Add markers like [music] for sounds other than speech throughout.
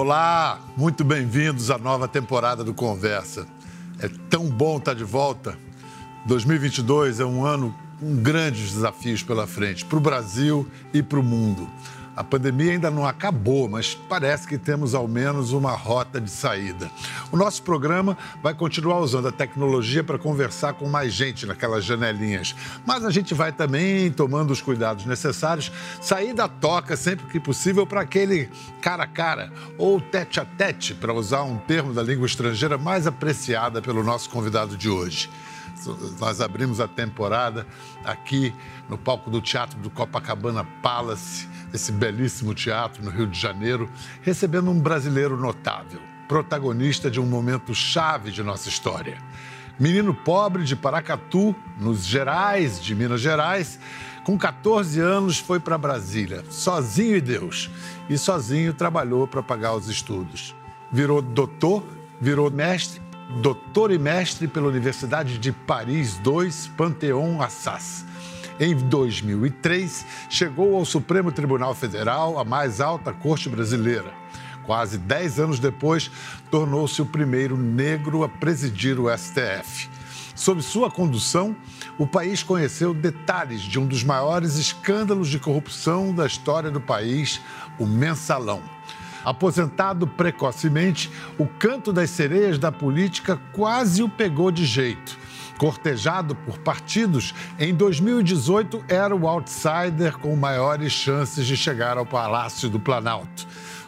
Olá, muito bem-vindos à nova temporada do Conversa. É tão bom estar de volta. 2022 é um ano com grandes desafios pela frente para o Brasil e para o mundo. A pandemia ainda não acabou, mas parece que temos ao menos uma rota de saída. O nosso programa vai continuar usando a tecnologia para conversar com mais gente naquelas janelinhas, mas a gente vai também tomando os cuidados necessários, sair da toca sempre que possível para aquele cara a cara ou tete a tete, para usar um termo da língua estrangeira mais apreciada pelo nosso convidado de hoje nós abrimos a temporada aqui no palco do Teatro do Copacabana Palace, esse belíssimo teatro no Rio de Janeiro, recebendo um brasileiro notável, protagonista de um momento chave de nossa história. Menino pobre de Paracatu, nos Gerais de Minas Gerais, com 14 anos foi para Brasília, sozinho e Deus, e sozinho trabalhou para pagar os estudos. Virou doutor, virou mestre, doutor e mestre pela Universidade de Paris II, Panteon Assas em 2003, chegou ao Supremo Tribunal Federal, a mais alta corte brasileira. Quase dez anos depois, tornou-se o primeiro negro a presidir o STF. Sob sua condução, o país conheceu detalhes de um dos maiores escândalos de corrupção da história do país, o mensalão. Aposentado precocemente, o canto das sereias da política quase o pegou de jeito cortejado por partidos, em 2018 era o outsider com maiores chances de chegar ao Palácio do Planalto.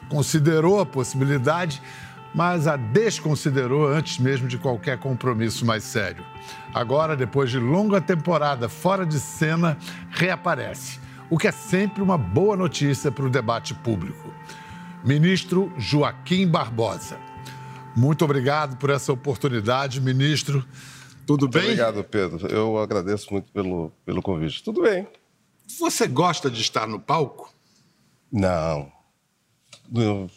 Considerou a possibilidade, mas a desconsiderou antes mesmo de qualquer compromisso mais sério. Agora, depois de longa temporada fora de cena, reaparece, o que é sempre uma boa notícia para o debate público. Ministro Joaquim Barbosa. Muito obrigado por essa oportunidade, ministro. Tudo bem? Obrigado, Pedro. Eu agradeço muito pelo, pelo convite. Tudo bem. Você gosta de estar no palco? Não. No,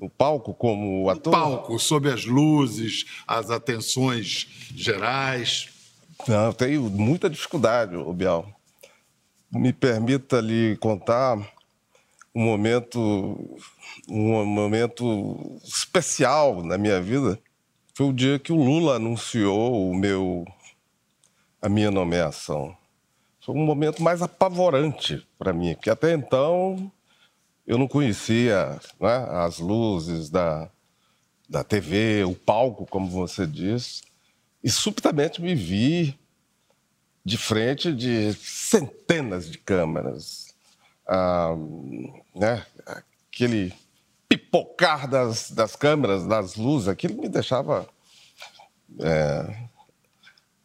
no palco como ator? No palco, sob as luzes, as atenções gerais. Não, tenho muita dificuldade, Bial. Me permita lhe contar um momento, um momento especial na minha vida foi o dia que o Lula anunciou o meu, a minha nomeação. Foi um momento mais apavorante para mim, porque até então eu não conhecia né, as luzes da, da TV, o palco, como você disse, e subitamente me vi de frente de centenas de câmeras. Ah, né, aquele pipocar das, das câmeras, das luzes, aquilo me deixava é,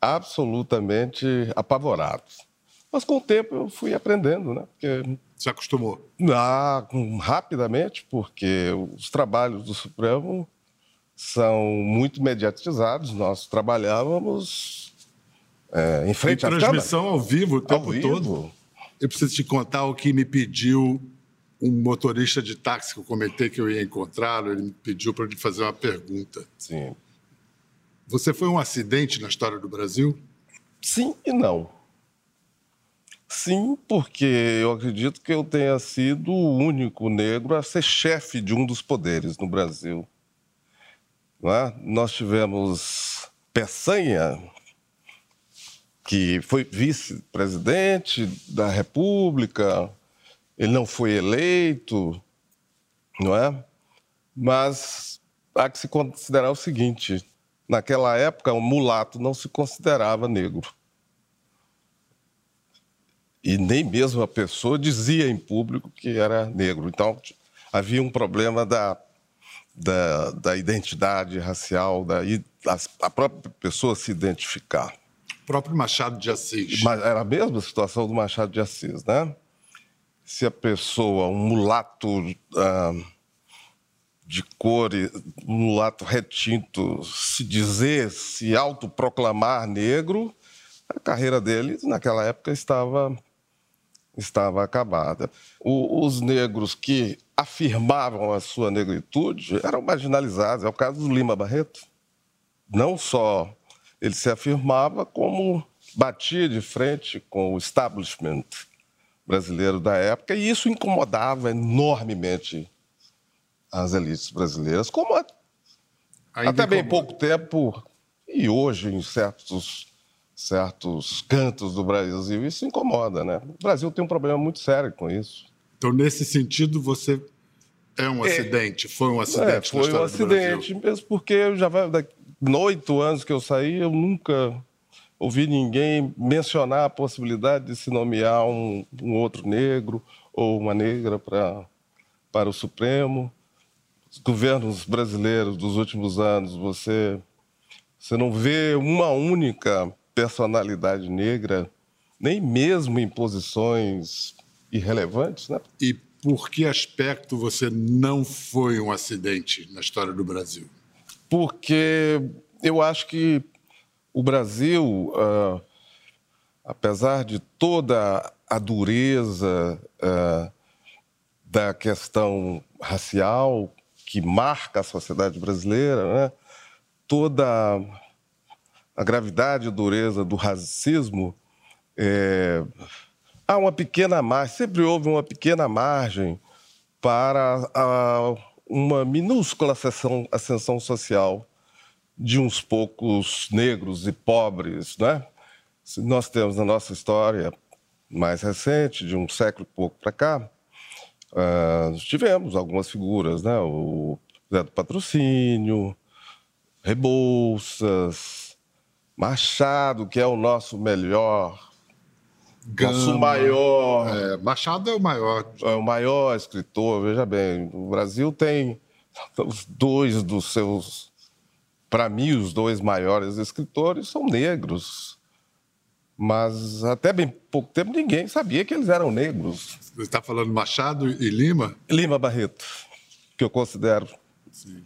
absolutamente apavorado. Mas com o tempo eu fui aprendendo, né? Porque... Se acostumou? Ah, rapidamente, porque os trabalhos do Supremo são muito mediatizados. Nós trabalhávamos é, em frente à transmissão ao vivo o tempo vivo. todo. Eu preciso te contar o que me pediu um motorista de táxi que eu comentei que eu ia encontrá-lo, ele me pediu para lhe fazer uma pergunta. Sim. Você foi um acidente na história do Brasil? Sim e não. Sim, porque eu acredito que eu tenha sido o único negro a ser chefe de um dos poderes no Brasil. É? Nós tivemos Peçanha, que foi vice-presidente da República, ele não foi eleito, não é? Mas há que se considerar o seguinte: naquela época, um mulato não se considerava negro. E nem mesmo a pessoa dizia em público que era negro. Então, havia um problema da, da, da identidade racial, da, a própria pessoa se identificar. O próprio Machado de Assis. Mas era a mesma situação do Machado de Assis, né? Se a pessoa, um mulato ah, de cor, um mulato retinto, se dizer, se autoproclamar negro, a carreira dele naquela época estava estava acabada. O, os negros que afirmavam a sua negritude eram marginalizados. É o caso do Lima Barreto. Não só ele se afirmava, como batia de frente com o establishment brasileiro da época, e isso incomodava enormemente as elites brasileiras, como a, até bem pouco tempo e hoje em certos certos cantos do Brasil isso incomoda, né? O Brasil tem um problema muito sério com isso. Então nesse sentido você é um é, acidente, foi um acidente. É, foi um acidente, mesmo porque eu já vai oito anos que eu saí, eu nunca ouvi ninguém mencionar a possibilidade de se nomear um, um outro negro ou uma negra para para o Supremo. Os governos brasileiros dos últimos anos, você você não vê uma única personalidade negra, nem mesmo em posições irrelevantes, né? E por que aspecto você não foi um acidente na história do Brasil? Porque eu acho que o Brasil, uh, apesar de toda a dureza uh, da questão racial que marca a sociedade brasileira, né? toda a gravidade e dureza do racismo, é, há uma pequena margem, sempre houve uma pequena margem para a, uma minúscula ascensão, ascensão social de uns poucos negros e pobres, né? Nós temos na nossa história mais recente, de um século e pouco para cá, uh, tivemos algumas figuras, né? O Zé do Patrocínio, Rebouças, Machado, que é o nosso melhor, Gama, nosso maior. É, Machado é o maior. É o maior escritor, veja bem. O Brasil tem [laughs] os dois dos seus. Para mim, os dois maiores escritores são negros. Mas até bem pouco tempo ninguém sabia que eles eram negros. Você está falando Machado e Lima? Lima Barreto, que eu considero. Sim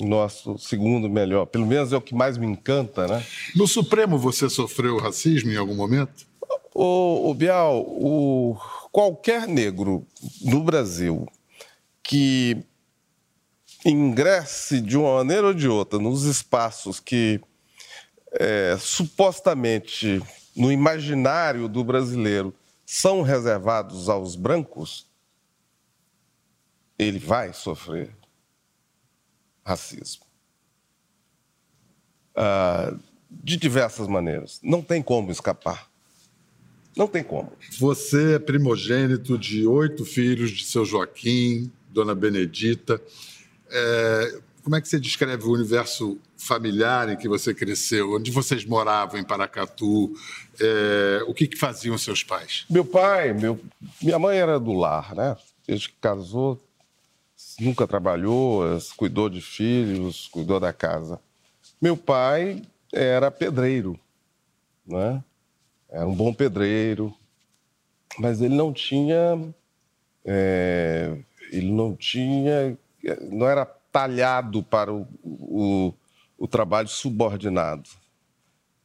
nosso segundo melhor. Pelo menos é o que mais me encanta, né? No Supremo você sofreu racismo em algum momento? O, o Bial, o, qualquer negro no Brasil que ingresse de uma maneira ou de outra nos espaços que é, supostamente no imaginário do brasileiro são reservados aos brancos, ele vai sofrer racismo. Ah, de diversas maneiras. Não tem como escapar. Não tem como. Você é primogênito de oito filhos de seu Joaquim, dona Benedita. É, como é que você descreve o universo familiar em que você cresceu? Onde vocês moravam em Paracatu? É, o que, que faziam seus pais? Meu pai, meu, minha mãe era do lar, né? Desde que casou, nunca trabalhou, cuidou de filhos, cuidou da casa. Meu pai era pedreiro, né? Era um bom pedreiro, mas ele não tinha, é, ele não tinha, não era talhado para o, o, o trabalho subordinado.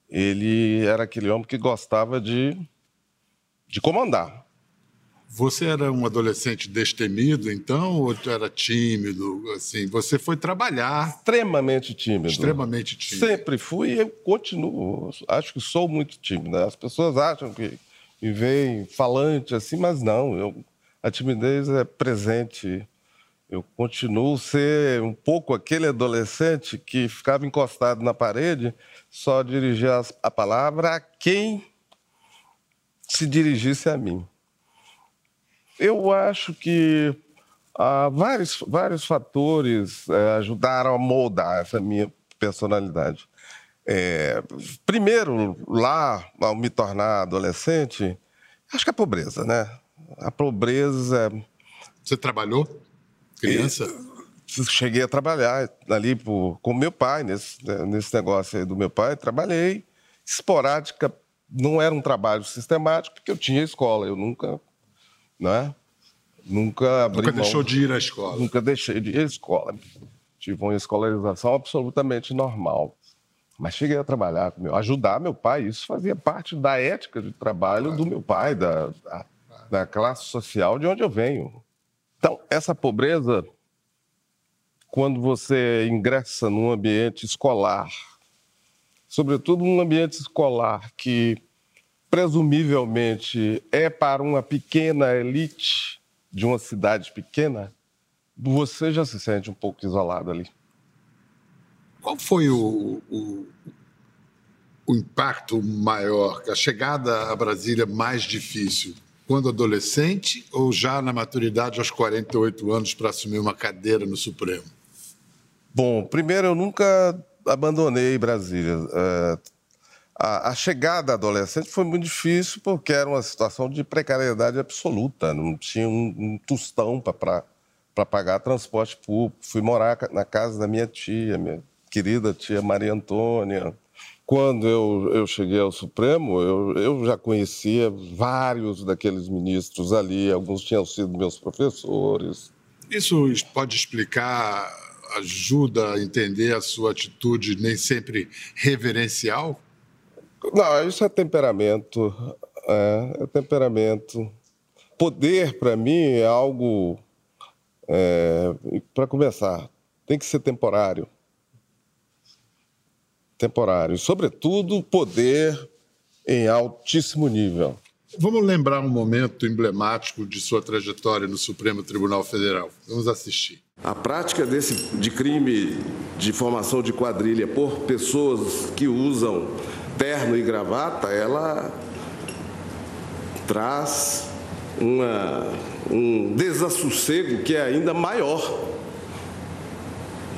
Ele era aquele homem que gostava de, de comandar. Você era um adolescente destemido, então, ou era tímido? Assim, você foi trabalhar. Extremamente tímido. Extremamente tímido. Sempre fui e eu continuo. Acho que sou muito tímido. As pessoas acham que me veem falante assim, mas não. Eu, a timidez é presente. Eu continuo ser um pouco aquele adolescente que ficava encostado na parede, só dirigia a palavra a quem se dirigisse a mim. Eu acho que ah, vários, vários fatores é, ajudaram a moldar essa minha personalidade. É, primeiro, lá, ao me tornar adolescente, acho que a pobreza, né? A pobreza. Você trabalhou? Criança? E, cheguei a trabalhar ali por, com meu pai, nesse, né, nesse negócio aí do meu pai. Trabalhei esporádica, não era um trabalho sistemático, porque eu tinha escola, eu nunca né? Nunca Nunca mão, deixou de ir à escola. Nunca deixei de ir à escola. Tive uma escolarização absolutamente normal. Mas cheguei a trabalhar, com meu, ajudar meu pai. Isso fazia parte da ética de trabalho claro. do meu pai, da, da, da classe social de onde eu venho. Então, essa pobreza, quando você ingressa num ambiente escolar, sobretudo num ambiente escolar que presumivelmente é para uma pequena elite de uma cidade pequena, você já se sente um pouco isolado ali. Qual foi o, o, o impacto maior, a chegada a Brasília mais difícil? Quando adolescente ou já na maturidade aos 48 anos para assumir uma cadeira no Supremo? Bom, primeiro, eu nunca abandonei Brasília. É, a, a, chegada adolescente foi muito difícil porque era uma situação de precariedade absoluta. Não tinha um, um tostão para pagar transporte público. Fui morar na casa da minha tia, minha querida tia Maria Antônia. Quando eu, eu cheguei ao Supremo, eu, eu já conhecia vários daqueles ministros ali, alguns tinham sido meus professores. Isso pode explicar, ajuda a entender a sua atitude nem sempre reverencial? Não, isso é temperamento. É, é temperamento. Poder, para mim, é algo. É, para começar, tem que ser temporário temporário. Sobretudo, poder em altíssimo nível. Vamos lembrar um momento emblemático de sua trajetória no Supremo Tribunal Federal. Vamos assistir. A prática desse, de crime de formação de quadrilha por pessoas que usam terno e gravata, ela traz uma, um desassossego que é ainda maior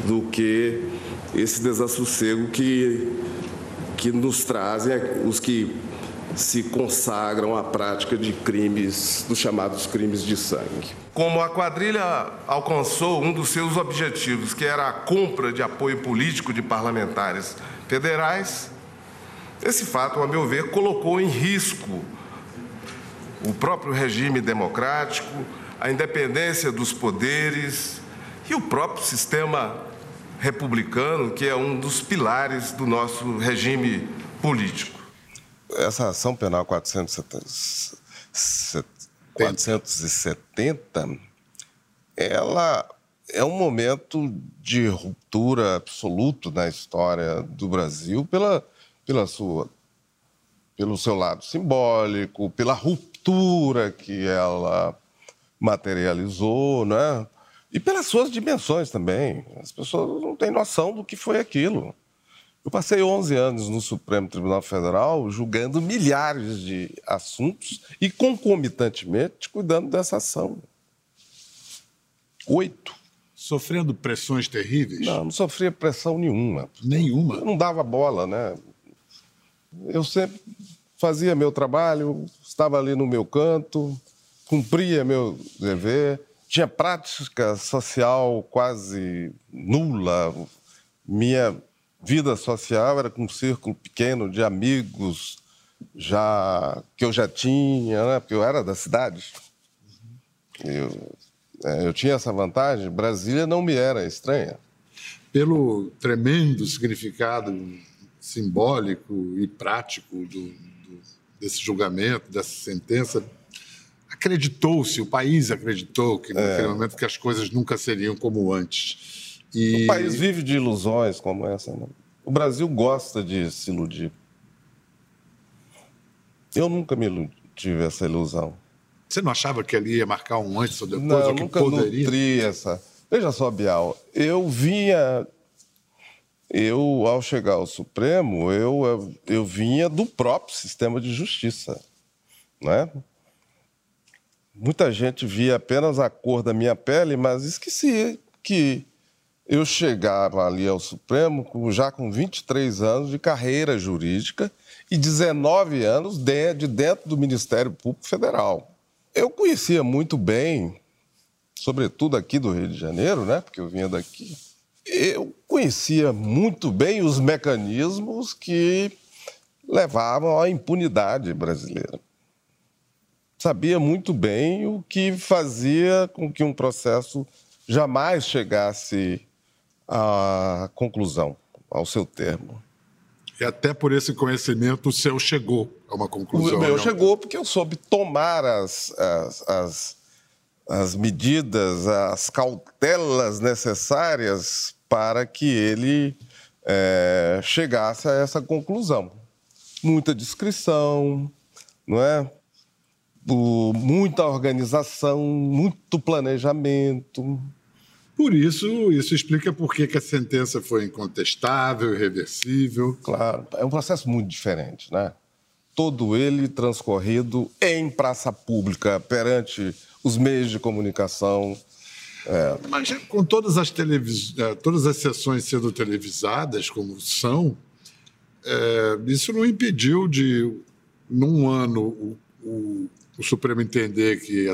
do que esse desassossego que, que nos trazem os que se consagram à prática de crimes, dos chamados crimes de sangue. Como a quadrilha alcançou um dos seus objetivos, que era a compra de apoio político de parlamentares federais, esse fato, a meu ver, colocou em risco o próprio regime democrático, a independência dos poderes e o próprio sistema republicano, que é um dos pilares do nosso regime político. Essa ação penal 470, 470 ela é um momento de ruptura absoluto na história do Brasil pela, pela sua, pelo seu lado simbólico, pela ruptura que ela materializou, né? E pelas suas dimensões também. As pessoas não têm noção do que foi aquilo. Eu passei 11 anos no Supremo Tribunal Federal julgando milhares de assuntos e, concomitantemente, cuidando dessa ação. Oito. Sofrendo pressões terríveis? Não, não sofria pressão nenhuma. Nenhuma? Eu não dava bola, né? Eu sempre fazia meu trabalho, estava ali no meu canto, cumpria meu dever tinha prática social quase nula. Minha vida social era com um círculo pequeno de amigos já que eu já tinha, né? porque eu era da cidade. Eu, é, eu tinha essa vantagem. Brasília não me era estranha. Pelo tremendo significado simbólico e prático do, do, desse julgamento, dessa sentença, acreditou-se, o país acreditou que naquele é. momento que as coisas nunca seriam como antes. E... O país vive de ilusões como essa. Né? O Brasil gosta de se iludir. Eu nunca me tive essa ilusão. Você não achava que ali ia marcar um antes ou depois? Não, ou que nunca poderia? nutri essa. Veja só, Bial, eu vinha. Eu, ao chegar ao Supremo, eu, eu, eu vinha do próprio sistema de justiça. Não é? Muita gente via apenas a cor da minha pele, mas esquecia que eu chegava ali ao Supremo já com 23 anos de carreira jurídica e 19 anos de dentro do Ministério Público Federal. Eu conhecia muito bem, sobretudo aqui do Rio de Janeiro, né, porque eu vinha daqui, eu conhecia muito bem os mecanismos que levavam à impunidade brasileira sabia muito bem o que fazia com que um processo jamais chegasse à conclusão, ao seu termo. E até por esse conhecimento o seu chegou a uma conclusão. O meu não? chegou porque eu soube tomar as, as, as, as medidas, as cautelas necessárias para que ele é, chegasse a essa conclusão. Muita discrição, não é? Muita organização, muito planejamento, Por isso, isso explica por que, que a sentença foi incontestável, irreversível. Claro, é um processo muito diferente, né? Todo ele transcorrido em praça pública, perante os meios de comunicação. É. Mas com todas as, televis... É, todas as sessões sendo televisadas, como são, é, isso não impediu de, num ano, o, o, o Supremo entender que a,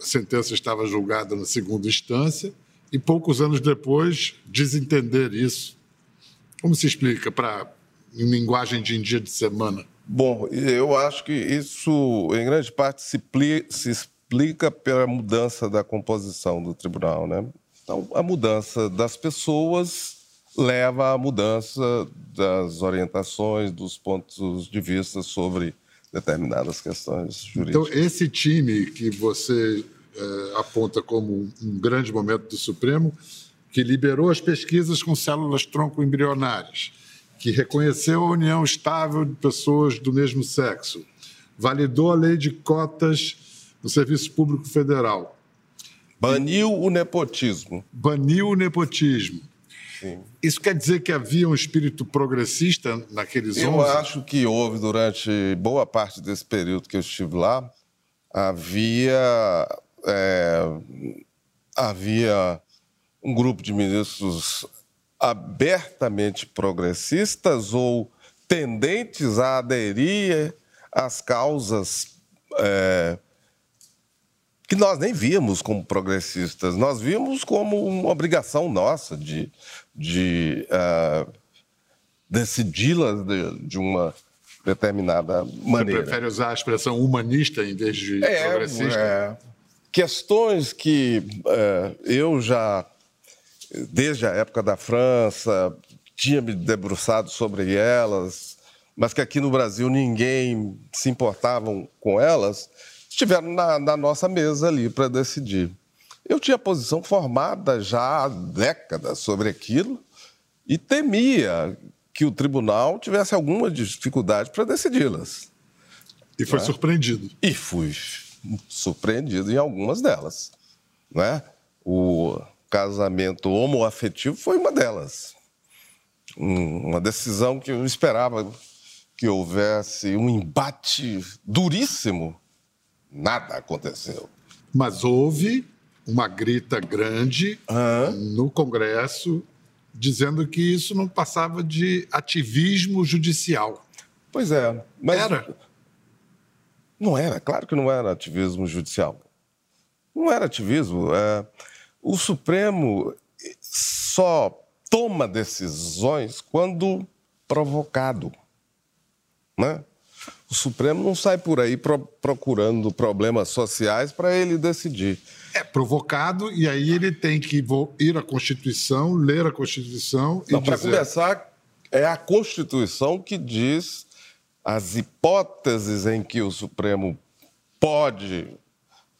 sentença estava julgada na segunda instância e poucos anos depois desentender isso. Como se explica para em linguagem de dia de semana? Bom, eu acho que isso, em grande parte, se, se explica pela mudança da composição do tribunal, né? Então, a mudança das pessoas leva à mudança das orientações, dos pontos de vista sobre determinadas questões jurídicas. Então, esse time que você é, aponta como um grande momento do Supremo, que liberou as pesquisas com células tronco embrionárias, que reconheceu a união estável de pessoas do mesmo sexo, validou a lei de cotas no Serviço Público Federal. Baniu o nepotismo. Baniu o nepotismo Sim. Isso quer dizer que havia um espírito progressista naqueles eu Eu acho que houve durante boa parte desse período que eu estive lá, havia é, havia um grupo de ministros abertamente progressistas ou tendentes a aderir às causas é, que nós nem víamos como progressistas, nós vimos como uma obrigação nossa de, de uh, decidi-las de, de, uma determinada maneira. Você prefere usar a expressão humanista em vez de é, progressista? É. Questões que uh, eu já, desde a época da França, tinha me debruçado sobre elas, mas que aqui no Brasil ninguém se importava com elas, estiveram na, na nossa mesa ali para decidir. Eu tinha posição formada já há décadas sobre aquilo e temia que o tribunal tivesse alguma dificuldade para decidi-las. E foi né? surpreendido. E fui surpreendido em algumas delas. Né? O casamento homoafetivo foi uma delas. uma decisão que eu esperava que houvesse um embate duríssimo Nada aconteceu. Mas houve uma grita grande no Congresso dizendo que isso não passava de ativismo judicial. Pois é, mas era. Não era, claro que não era ativismo judicial. Não era ativismo. É... O Supremo só toma decisões quando provocado. Né? O Supremo não sai por aí pro, procurando problemas sociais para ele decidir. É provocado e aí ele tem que ir à Constituição, ler a Constituição e não, Para começar, é a Constituição que diz as hipóteses em que o Supremo pode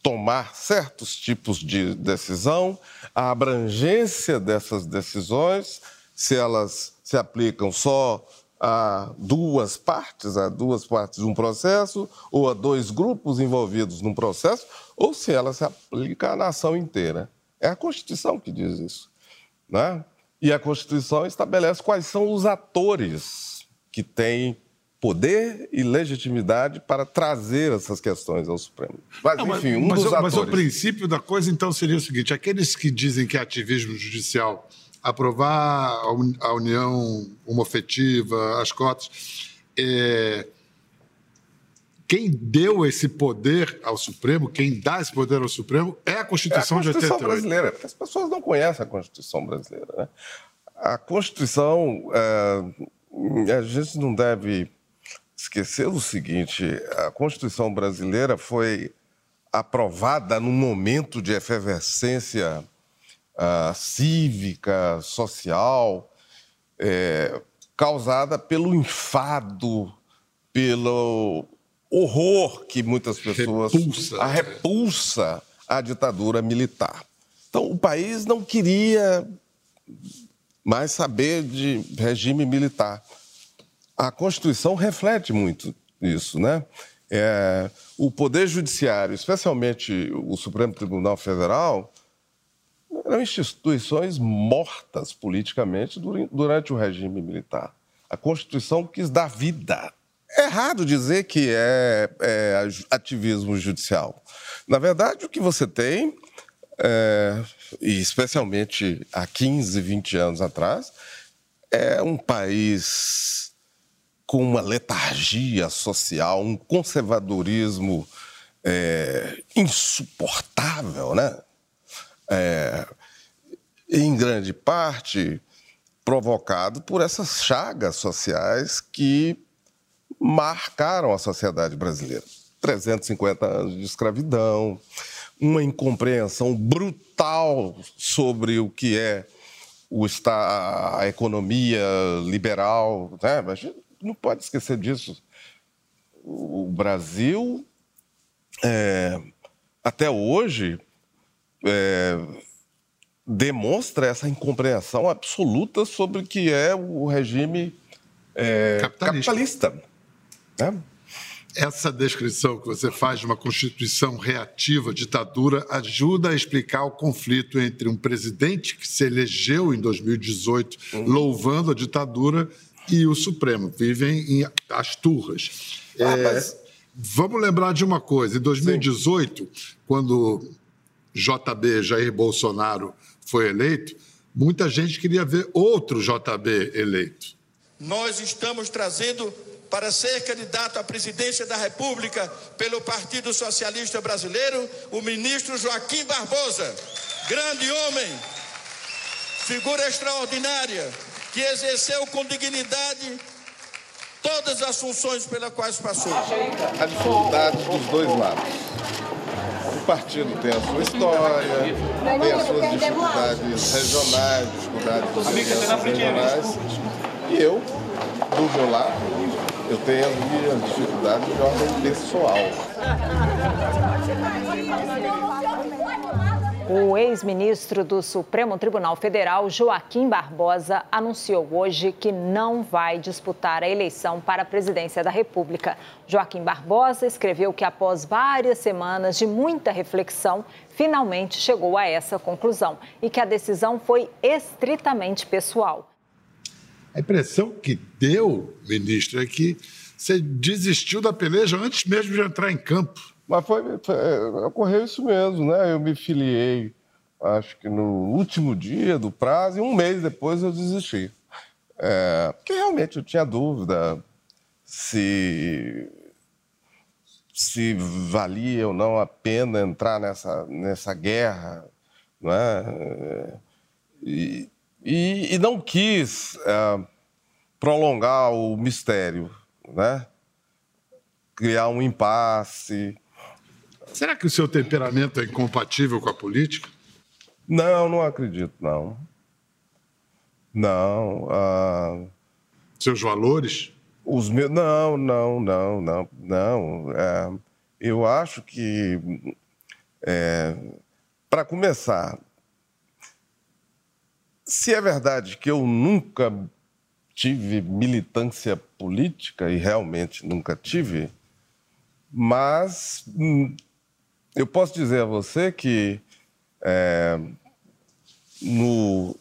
tomar certos tipos de decisão, a abrangência dessas decisões, se elas se aplicam só a duas partes, a duas partes de um processo, ou a dois grupos envolvidos num processo, ou se ela se aplica à nação inteira. É a Constituição que diz isso. Né? E a Constituição estabelece quais são os atores que têm poder e legitimidade para trazer essas questões ao Supremo. Mas, Não, enfim, um mas, dos mas, atores... Mas o princípio da coisa, então, seria o seguinte: aqueles que dizem que é ativismo judicial aprovar a união homofetiva, as cotas. É... Quem deu esse poder ao Supremo, quem dá esse poder ao Supremo, é a Constituição, é a Constituição de 88. brasileira, porque as pessoas não conhecem a Constituição brasileira. Né? A Constituição, é... a gente não deve esquecer o seguinte: a Constituição brasileira foi aprovada num momento de efervescência uh, cívica, social, é, causada pelo enfado, pelo horror que muitas pessoas. Repulsa. A repulsa à ditadura militar. Então, o país não queria mais saber de regime militar. A Constituição reflete muito isso, né? É, o Poder Judiciário, especialmente o Supremo Tribunal Federal, eram instituições mortas politicamente durante o regime militar. A Constituição quis dar vida. É errado dizer que é, é ativismo judicial. Na verdade, o que você tem, é, e especialmente há 15, 20 anos atrás, é um país com uma letargia social, um conservadorismo é, insuportável, né? É, em grande parte provocado por essas chagas sociais que marcaram a sociedade brasileira. 350 anos de escravidão, uma incompreensão brutal sobre o que é o a economia liberal, né? Mas a gente não pode esquecer disso. O Brasil, é, até hoje, é, demonstra essa incompreensão absoluta sobre o que é o regime é, capitalista. capitalista né? Essa descrição que você faz de uma constituição reativa, ditadura, ajuda a explicar o conflito entre um presidente que se elegeu em 2018 uhum. louvando a ditadura e o Supremo. Vivem em as turras. Ah, é, mas... Vamos lembrar de uma coisa: em 2018, Sim. quando JB, Jair Bolsonaro, foi eleito, muita gente queria ver outro JB eleito. Nós estamos trazendo para ser candidato à presidência da República pelo Partido Socialista Brasileiro, o ministro Joaquim Barbosa, grande homem, figura extraordinária, que exerceu com dignidade todas as funções pelas quais passou. A dificuldade dos dois lados. Partido tem a sua história, tem as suas dificuldades regionais, dificuldades regionais. E eu, do meu lado, eu tenho as minhas dificuldades de ordem pessoal. O ex-ministro do Supremo Tribunal Federal, Joaquim Barbosa, anunciou hoje que não vai disputar a eleição para a presidência da República. Joaquim Barbosa escreveu que, após várias semanas de muita reflexão, finalmente chegou a essa conclusão e que a decisão foi estritamente pessoal. A impressão que deu, ministro, é que você desistiu da peleja antes mesmo de entrar em campo. Mas foi, foi ocorreu isso mesmo, né? Eu me filiei, acho que no último dia do prazo, e um mês depois eu desisti. É, porque realmente eu tinha dúvida se se valia ou não a pena entrar nessa, nessa guerra, não é? E, e, e não quis é, prolongar o mistério, né? criar um impasse. Será que o seu temperamento é incompatível com a política? Não, não acredito, não. Não. Uh... Seus valores? Os meus. Não, não, não, não, não. É, eu acho que, é, para começar, se é verdade que eu nunca tive militância política, e realmente nunca tive, mas hum, eu posso dizer a você que é, no,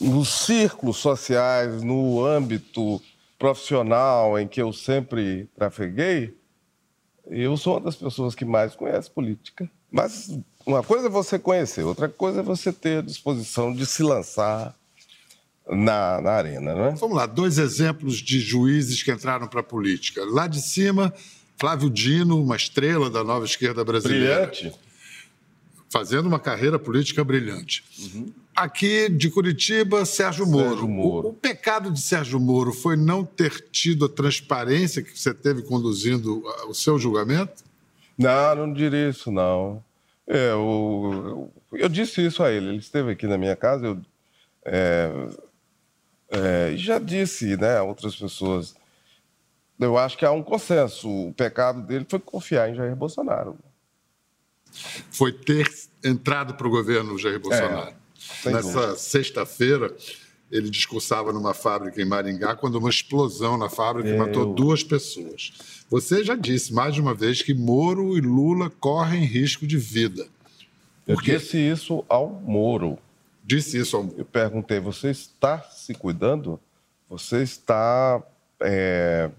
nos círculos sociais, no âmbito profissional em que eu sempre trafeguei, eu sou uma das pessoas que mais conhece política. Mas uma coisa é você conhecer, outra coisa é você ter a disposição de se lançar na, na arena, não é? Vamos lá, dois exemplos de juízes que entraram para a política. Lá de cima, Flávio Dino, uma estrela da nova esquerda brasileira. Brilhante. Fazendo uma carreira política brilhante. Uhum. Aqui de Curitiba, Sérgio Moro. Sérgio Moro. O, o, pecado de Sérgio Moro foi não ter tido a transparência que você teve conduzindo o seu julgamento? Não, não diria isso, não. É, eu, eu, eu disse isso a ele. Ele esteve aqui na minha casa, eu é, é, já disse né, a outras pessoas. Eu acho que há um consenso. O pecado dele foi confiar em Jair Bolsonaro. Foi ter entrado para o governo Jair Bolsonaro. É, Nessa sexta-feira, ele discursava numa fábrica em Maringá quando uma explosão na fábrica Eu... matou duas pessoas. Você já disse mais de uma vez que Moro e Lula correm risco de vida. Eu disse isso ao Moro. Disse isso ao Moro. Eu perguntei: você está se cuidando? Você está é,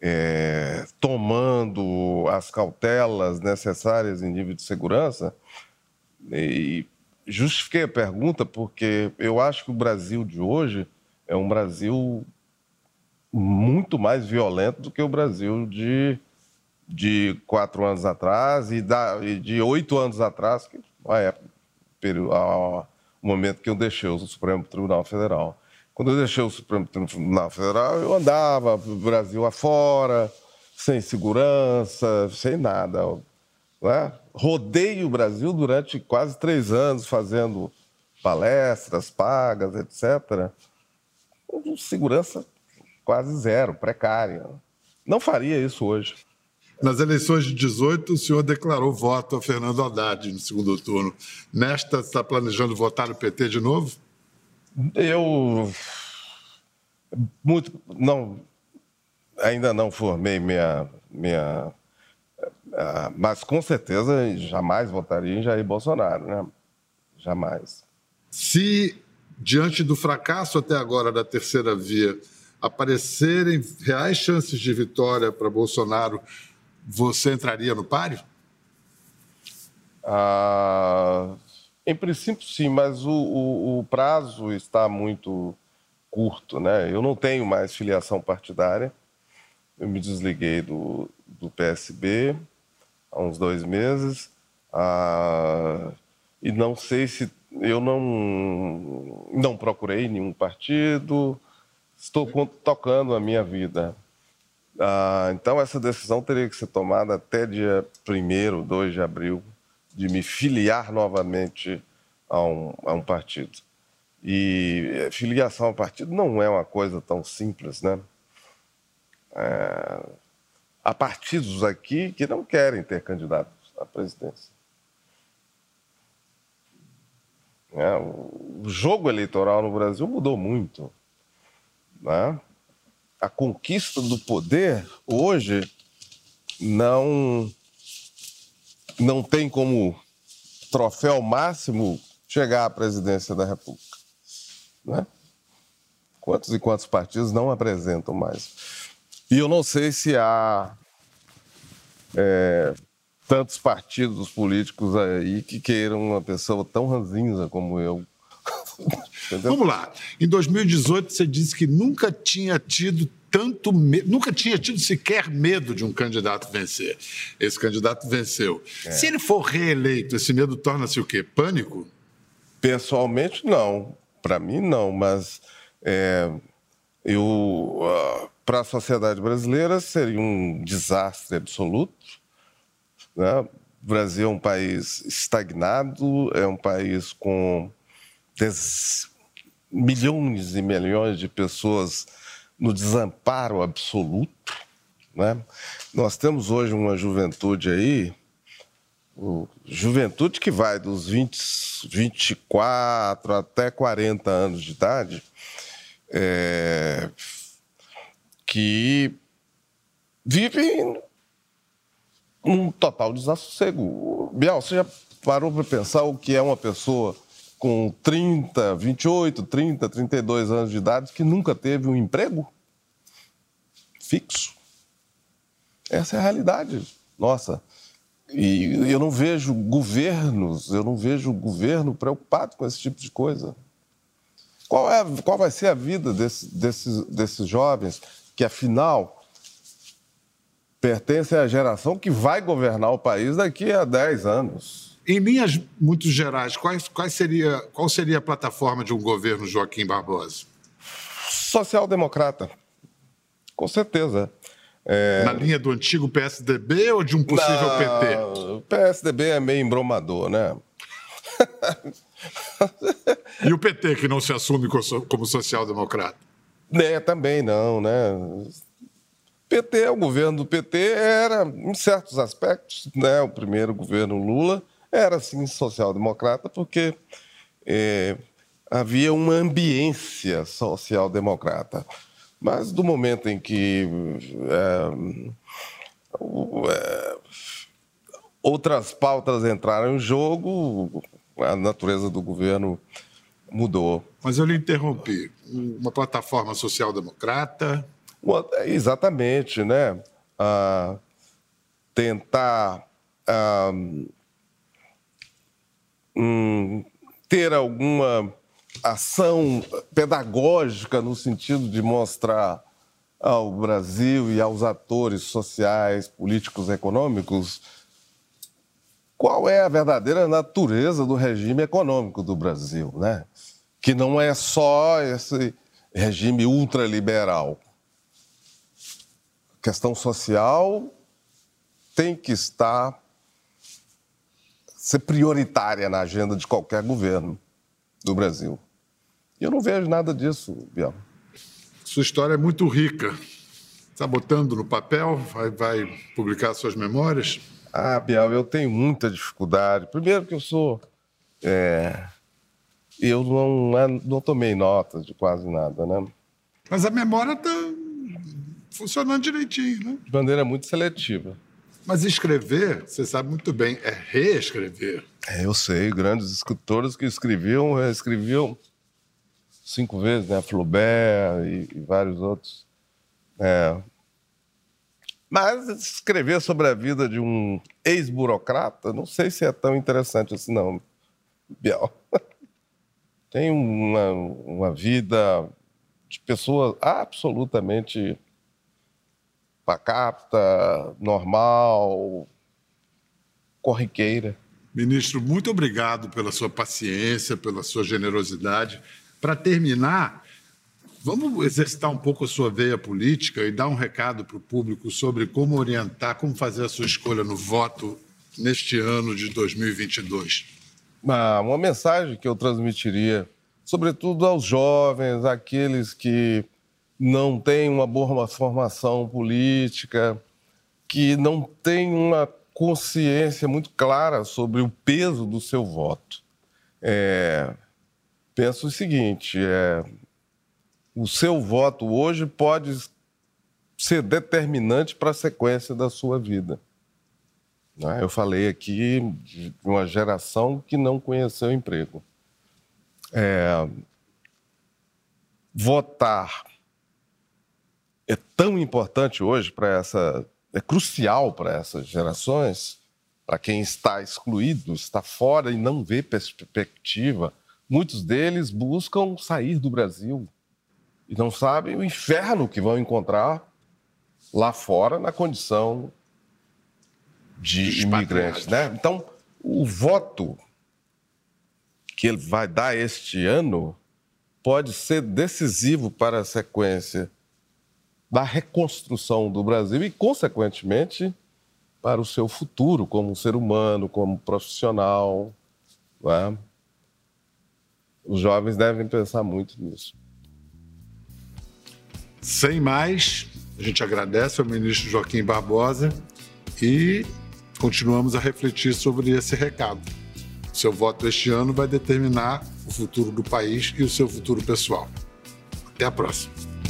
é, tomando as cautelas necessárias em nível de segurança? E justifiquei a pergunta porque eu acho que o Brasil de hoje é um Brasil muito mais violento do que o Brasil de, de quatro anos atrás e, da, e de oito anos atrás, que é o momento que eu deixei o Supremo Tribunal Federal. Quando eu deixei o Supremo Tribunal Federal, eu andava Brasil afora, sem segurança, sem nada. Né? Rodei o Brasil durante quase três anos, fazendo palestras pagas, etc. Com segurança quase zero, precária. Não faria isso hoje. Nas eleições de 18, o senhor declarou voto a Fernando Haddad no segundo turno. Nesta, está planejando votar no PT de novo? Eu. Muito. Não. Ainda não formei minha. minha ah, mas com certeza jamais votaria em Jair Bolsonaro, né? Jamais. Se, diante do fracasso até agora da terceira via, aparecerem reais chances de vitória para Bolsonaro, você entraria no páreo? Ah, em princípio, sim, mas o, o, o, prazo está muito curto. Né? Eu não tenho mais filiação partidária. Eu me desliguei do, do PSB há uns dois meses. Ah, e não sei se. Eu não, não procurei nenhum partido, estou tocando a minha vida. Ah, então, essa decisão teria que ser tomada até dia 1, 2 de abril, de me filiar novamente a um, a um partido. E eh, filiação a partido não é uma coisa tão simples, né? É, há partidos aqui que não querem ter candidatos à presidência. É, o jogo eleitoral no Brasil mudou muito. Né? A conquista do poder hoje não não tem como troféu máximo chegar à presidência da República. Né? Quantos e quantos partidos não apresentam mais? E eu não sei se há é, tantos partidos políticos aí que queiram uma pessoa tão ranzinza como eu [laughs] Vamos lá. Em 2018, você disse que nunca tinha tido tanto medo, nunca tinha tido sequer medo de um candidato vencer. Esse candidato venceu. É. Se ele for reeleito, esse medo torna-se o quê? Pânico? Pessoalmente, não. Para mim, não. Mas é, eu, uh, para a sociedade brasileira, seria um desastre absoluto. Né? O Brasil é um país estagnado, é um país com milhões e milhões de pessoas no desamparo absoluto. Né? Nós temos hoje uma juventude aí, juventude que vai dos 20, 24 até 40 anos de idade, é, que vive um total desassossego. Biel, você já parou para pensar o que é uma pessoa com 30, 28, 30, 32 anos de idade que nunca teve um emprego fixo. Essa é a realidade nossa. E eu não vejo governos, eu não vejo governo preocupado com esse tipo de coisa. Qual, é, qual vai ser a vida desse, desses, desses jovens que, afinal, pertencem à geração que vai governar o país daqui a 10 anos? Em linhas muito gerais, quais, quais seria, qual seria a plataforma de um governo Joaquim Barbosa? Social-democrata, com certeza. É... Na linha do antigo PSDB ou de um possível PT? O PSDB é meio embromador, né? e o PT, que não se assume como social-democrata? É, também não, né? PT, o governo do PT era, em certos aspectos, né, o primeiro governo Lula, era, sim, social-democrata, porque é, havia uma ambiência social-democrata. Mas do momento em que é, é, outras pautas entraram em jogo, a natureza do governo mudou. Mas eu lhe interrompi. Uma plataforma social-democrata. Exatamente, né? Ah, tentar ah, ter alguma ação pedagógica no sentido de mostrar ao Brasil e aos atores sociais, políticos, econômicos qual é a verdadeira natureza do regime econômico do Brasil, né? Que não é só esse regime ultraliberal. A questão social tem que estar ser prioritária na agenda de qualquer governo do Brasil. E eu não vejo nada disso, Biel. Sua história é muito rica. Está botando no papel? Vai, vai publicar suas memórias? Ah, Biel, eu tenho muita dificuldade. Primeiro que eu sou. É, eu não, não tomei nota de quase nada, né? Mas a memória está funcionando direitinho, né? De maneira muito seletiva. Mas escrever, você sabe muito bem, é reescrever. É, eu sei, grandes escritores que escreviam, escreviam cinco vezes, né? Flaubert e, e vários outros. É. Mas escrever sobre a vida de um ex-burocrata, não sei se é tão interessante assim, não. Biel. [laughs] Tem uma, uma vida de pessoa absolutamente pacata, normal, corriqueira. Ministro, muito obrigado pela sua paciência, pela sua generosidade. Para terminar, vamos exercitar um pouco a sua veia política e dar um recado para o público sobre como orientar, como fazer a sua escolha no voto neste ano de 2022. Uma, uma mensagem que eu transmitiria, sobretudo aos jovens, aqueles que não têm uma boa formação política, que não têm uma consciência muito clara sobre o peso do seu voto. É, penso o seguinte: é, o seu voto hoje pode ser determinante para a sequência da sua vida. Né? Eu falei aqui de uma geração que não conheceu emprego. É, votar é tão importante hoje para essa, é crucial para essas gerações, para quem está excluído, está fora e não vê perspectiva Muitos deles buscam sair do Brasil e não sabem o inferno que vão encontrar lá fora na condição de imigrantes, né? Então, o voto que ele vai dar este ano pode ser decisivo para a sequência da reconstrução do Brasil e, consequentemente, para o seu futuro como ser humano, como profissional. Né? Os jovens devem pensar muito nisso. Sem mais, a gente agradece ao ministro Joaquim Barbosa e continuamos a refletir sobre esse recado. Seu voto este ano vai determinar o futuro do país e o seu futuro pessoal. Até a próxima.